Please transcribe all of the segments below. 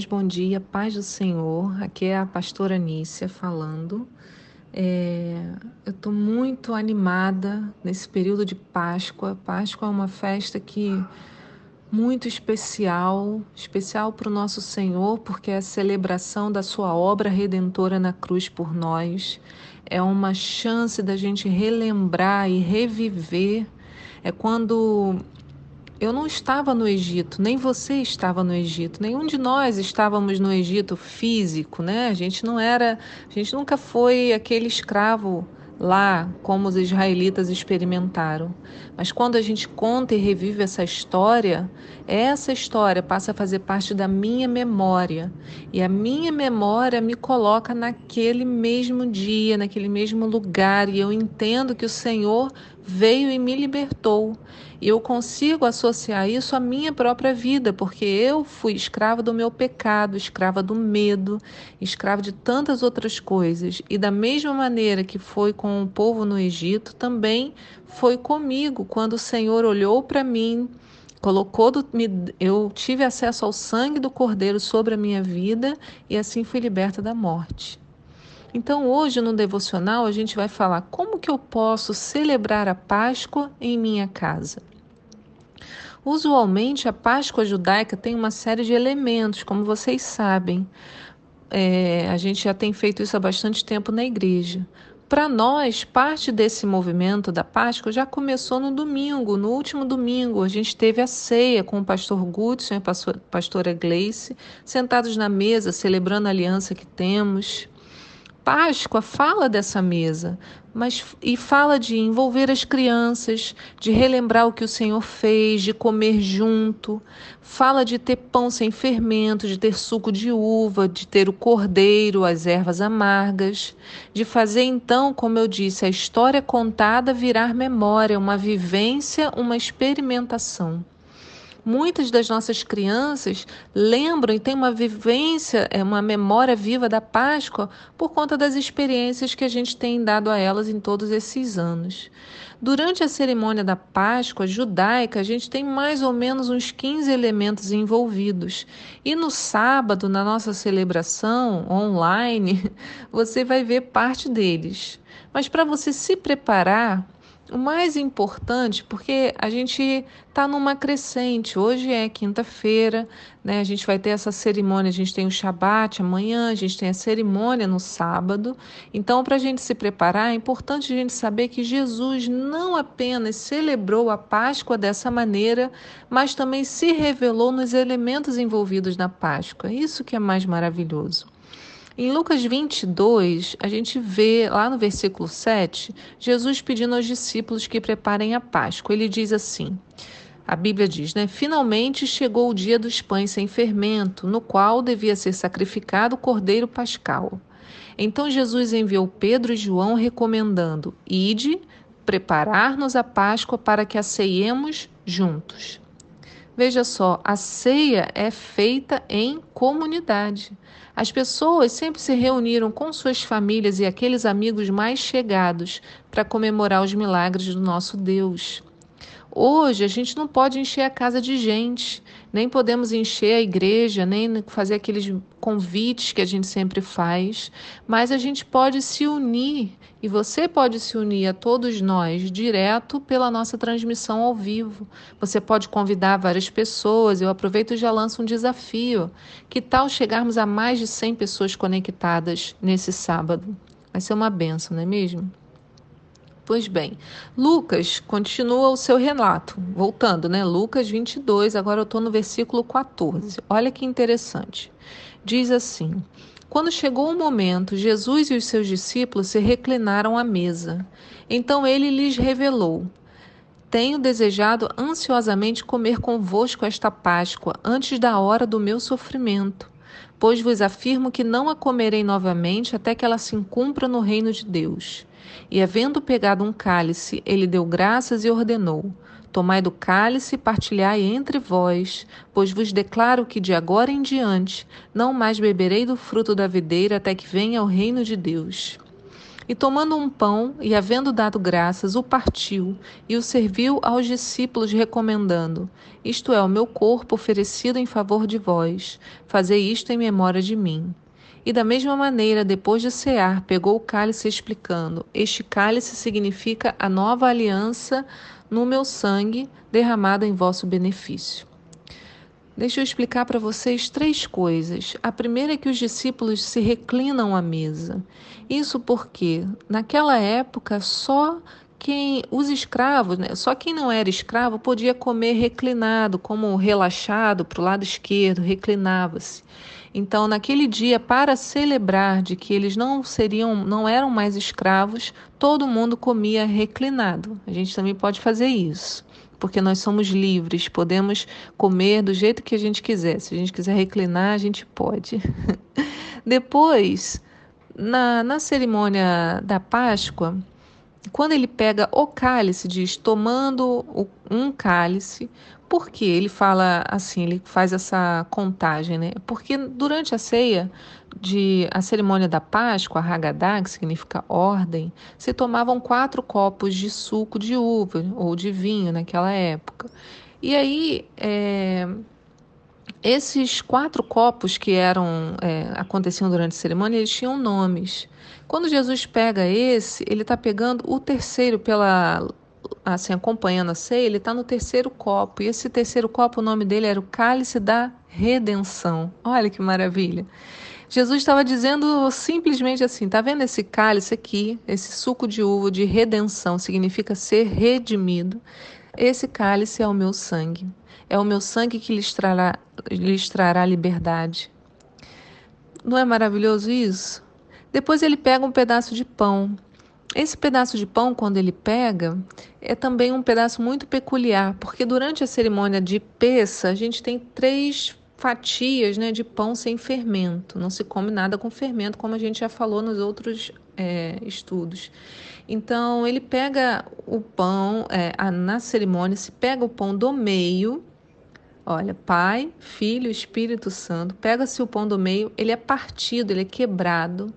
irmãos, bom dia, paz do Senhor. Aqui é a pastora Nícia falando. É, eu estou muito animada nesse período de Páscoa. Páscoa é uma festa que muito especial, especial para o nosso Senhor, porque é a celebração da sua obra redentora na cruz por nós. É uma chance da gente relembrar e reviver. É quando eu não estava no Egito, nem você estava no Egito, nenhum de nós estávamos no Egito físico, né? A gente não era, a gente nunca foi aquele escravo lá como os israelitas experimentaram. Mas quando a gente conta e revive essa história, essa história passa a fazer parte da minha memória. E a minha memória me coloca naquele mesmo dia, naquele mesmo lugar, e eu entendo que o Senhor veio e me libertou. E eu consigo associar isso à minha própria vida, porque eu fui escrava do meu pecado, escrava do medo, escrava de tantas outras coisas. E da mesma maneira que foi com o povo no Egito, também foi comigo, quando o Senhor olhou para mim, colocou do, me, eu tive acesso ao sangue do Cordeiro sobre a minha vida e assim fui liberta da morte. Então, hoje no devocional, a gente vai falar como que eu posso celebrar a Páscoa em minha casa. Usualmente, a Páscoa judaica tem uma série de elementos, como vocês sabem. É, a gente já tem feito isso há bastante tempo na igreja. Para nós, parte desse movimento da Páscoa já começou no domingo, no último domingo. A gente teve a ceia com o pastor Gutson e a pastora Gleice, sentados na mesa, celebrando a aliança que temos. Páscoa fala dessa mesa, mas e fala de envolver as crianças, de relembrar o que o Senhor fez, de comer junto. Fala de ter pão sem fermento, de ter suco de uva, de ter o cordeiro, as ervas amargas, de fazer então, como eu disse, a história contada virar memória, uma vivência, uma experimentação. Muitas das nossas crianças lembram e têm uma vivência, é, uma memória viva da Páscoa por conta das experiências que a gente tem dado a elas em todos esses anos. Durante a cerimônia da Páscoa judaica, a gente tem mais ou menos uns 15 elementos envolvidos. E no sábado, na nossa celebração online, você vai ver parte deles. Mas para você se preparar, o mais importante, porque a gente está numa crescente. Hoje é quinta-feira, né? A gente vai ter essa cerimônia. A gente tem o Shabat amanhã, a gente tem a cerimônia no sábado. Então, para a gente se preparar, é importante a gente saber que Jesus não apenas celebrou a Páscoa dessa maneira, mas também se revelou nos elementos envolvidos na Páscoa. Isso que é mais maravilhoso. Em Lucas 22, a gente vê lá no versículo 7, Jesus pedindo aos discípulos que preparem a Páscoa. Ele diz assim: a Bíblia diz, né? Finalmente chegou o dia dos pães sem fermento, no qual devia ser sacrificado o cordeiro pascal. Então Jesus enviou Pedro e João recomendando: Ide, preparar-nos a Páscoa para que a ceiemos juntos. Veja só, a ceia é feita em comunidade. As pessoas sempre se reuniram com suas famílias e aqueles amigos mais chegados para comemorar os milagres do nosso Deus. Hoje a gente não pode encher a casa de gente, nem podemos encher a igreja, nem fazer aqueles convites que a gente sempre faz, mas a gente pode se unir e você pode se unir a todos nós direto pela nossa transmissão ao vivo. Você pode convidar várias pessoas. Eu aproveito e já lanço um desafio. Que tal chegarmos a mais de 100 pessoas conectadas nesse sábado? Vai ser uma benção, não é mesmo? Pois bem, Lucas continua o seu relato, voltando, né? Lucas 22, agora eu estou no versículo 14. Olha que interessante. Diz assim: Quando chegou o momento, Jesus e os seus discípulos se reclinaram à mesa. Então ele lhes revelou: Tenho desejado ansiosamente comer convosco esta Páscoa antes da hora do meu sofrimento. Pois vos afirmo que não a comerei novamente até que ela se cumpra no reino de Deus. E havendo pegado um cálice, ele deu graças e ordenou: Tomai do cálice e partilhai entre vós, pois vos declaro que de agora em diante não mais beberei do fruto da videira até que venha o reino de Deus. E tomando um pão e havendo dado graças, o partiu e o serviu aos discípulos, recomendando: Isto é o meu corpo oferecido em favor de vós. Fazei isto em memória de mim. E da mesma maneira, depois de cear, pegou o cálice, explicando: Este cálice significa a nova aliança no meu sangue derramado em vosso benefício. Deixa eu explicar para vocês três coisas. A primeira é que os discípulos se reclinam à mesa. Isso porque, naquela época, só quem os escravos, né, só quem não era escravo podia comer reclinado, como relaxado para o lado esquerdo, reclinava-se. Então, naquele dia, para celebrar de que eles não seriam, não eram mais escravos, todo mundo comia reclinado. A gente também pode fazer isso porque nós somos livres, podemos comer do jeito que a gente quiser. Se a gente quiser reclinar, a gente pode. Depois, na, na cerimônia da Páscoa, quando ele pega o cálice, diz tomando um cálice, porque ele fala assim, ele faz essa contagem, né? Porque durante a ceia de a cerimônia da Páscoa, a Haggadah, que significa ordem, se tomavam quatro copos de suco de uva ou de vinho naquela época. E aí, é, esses quatro copos que eram é, aconteciam durante a cerimônia, eles tinham nomes. Quando Jesus pega esse, ele está pegando o terceiro pela assim acompanhando a ceia, ele está no terceiro copo. E esse terceiro copo, o nome dele era o cálice da redenção. Olha que maravilha! Jesus estava dizendo simplesmente assim: tá vendo esse cálice aqui, esse suco de uva de redenção, significa ser redimido. Esse cálice é o meu sangue. É o meu sangue que lhes trará, lhes trará liberdade. Não é maravilhoso isso? Depois ele pega um pedaço de pão. Esse pedaço de pão, quando ele pega, é também um pedaço muito peculiar, porque durante a cerimônia de peça, a gente tem três fatias né, de pão sem fermento. Não se come nada com fermento, como a gente já falou nos outros é, estudos. Então, ele pega o pão, é, na cerimônia, se pega o pão do meio. Olha, Pai, Filho, Espírito Santo, pega-se o pão do meio, ele é partido, ele é quebrado,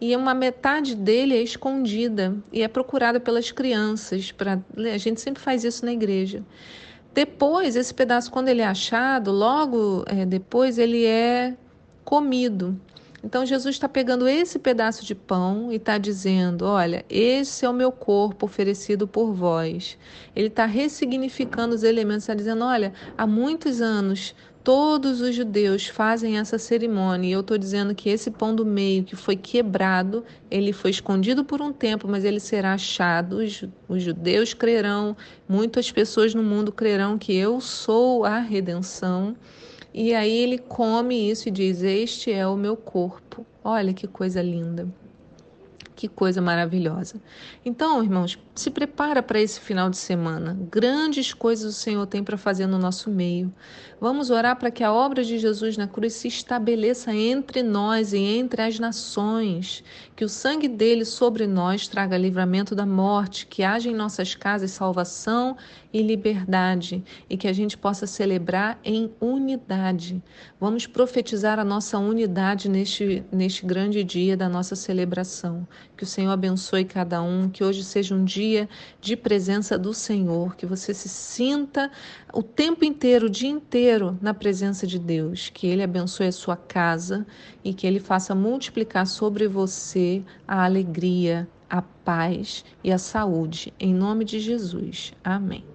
e uma metade dele é escondida e é procurada pelas crianças. Pra, a gente sempre faz isso na igreja. Depois, esse pedaço, quando ele é achado, logo é, depois ele é comido. Então, Jesus está pegando esse pedaço de pão e está dizendo: Olha, esse é o meu corpo oferecido por vós. Ele está ressignificando os elementos, está dizendo: Olha, há muitos anos Todos os judeus fazem essa cerimônia e eu estou dizendo que esse pão do meio que foi quebrado, ele foi escondido por um tempo, mas ele será achado. Os, judeus crerão, muitas pessoas no mundo crerão que eu sou a redenção. E aí ele come isso e diz: Este é o meu corpo. Olha que coisa linda. Que coisa maravilhosa. Então, irmãos, se prepara para esse final de semana. Grandes coisas o Senhor tem para fazer no nosso meio. Vamos orar para que a obra de Jesus na cruz se estabeleça entre nós e entre as nações. Que o sangue dele sobre nós traga livramento da morte, que haja em nossas casas salvação e liberdade e que a gente possa celebrar em unidade. Vamos profetizar a nossa unidade neste, neste grande dia da nossa celebração. Que o Senhor abençoe cada um, que hoje seja um dia de presença do Senhor, que você se sinta o tempo inteiro, o dia inteiro na presença de Deus, que Ele abençoe a sua casa e que Ele faça multiplicar sobre você a alegria, a paz e a saúde. Em nome de Jesus. Amém.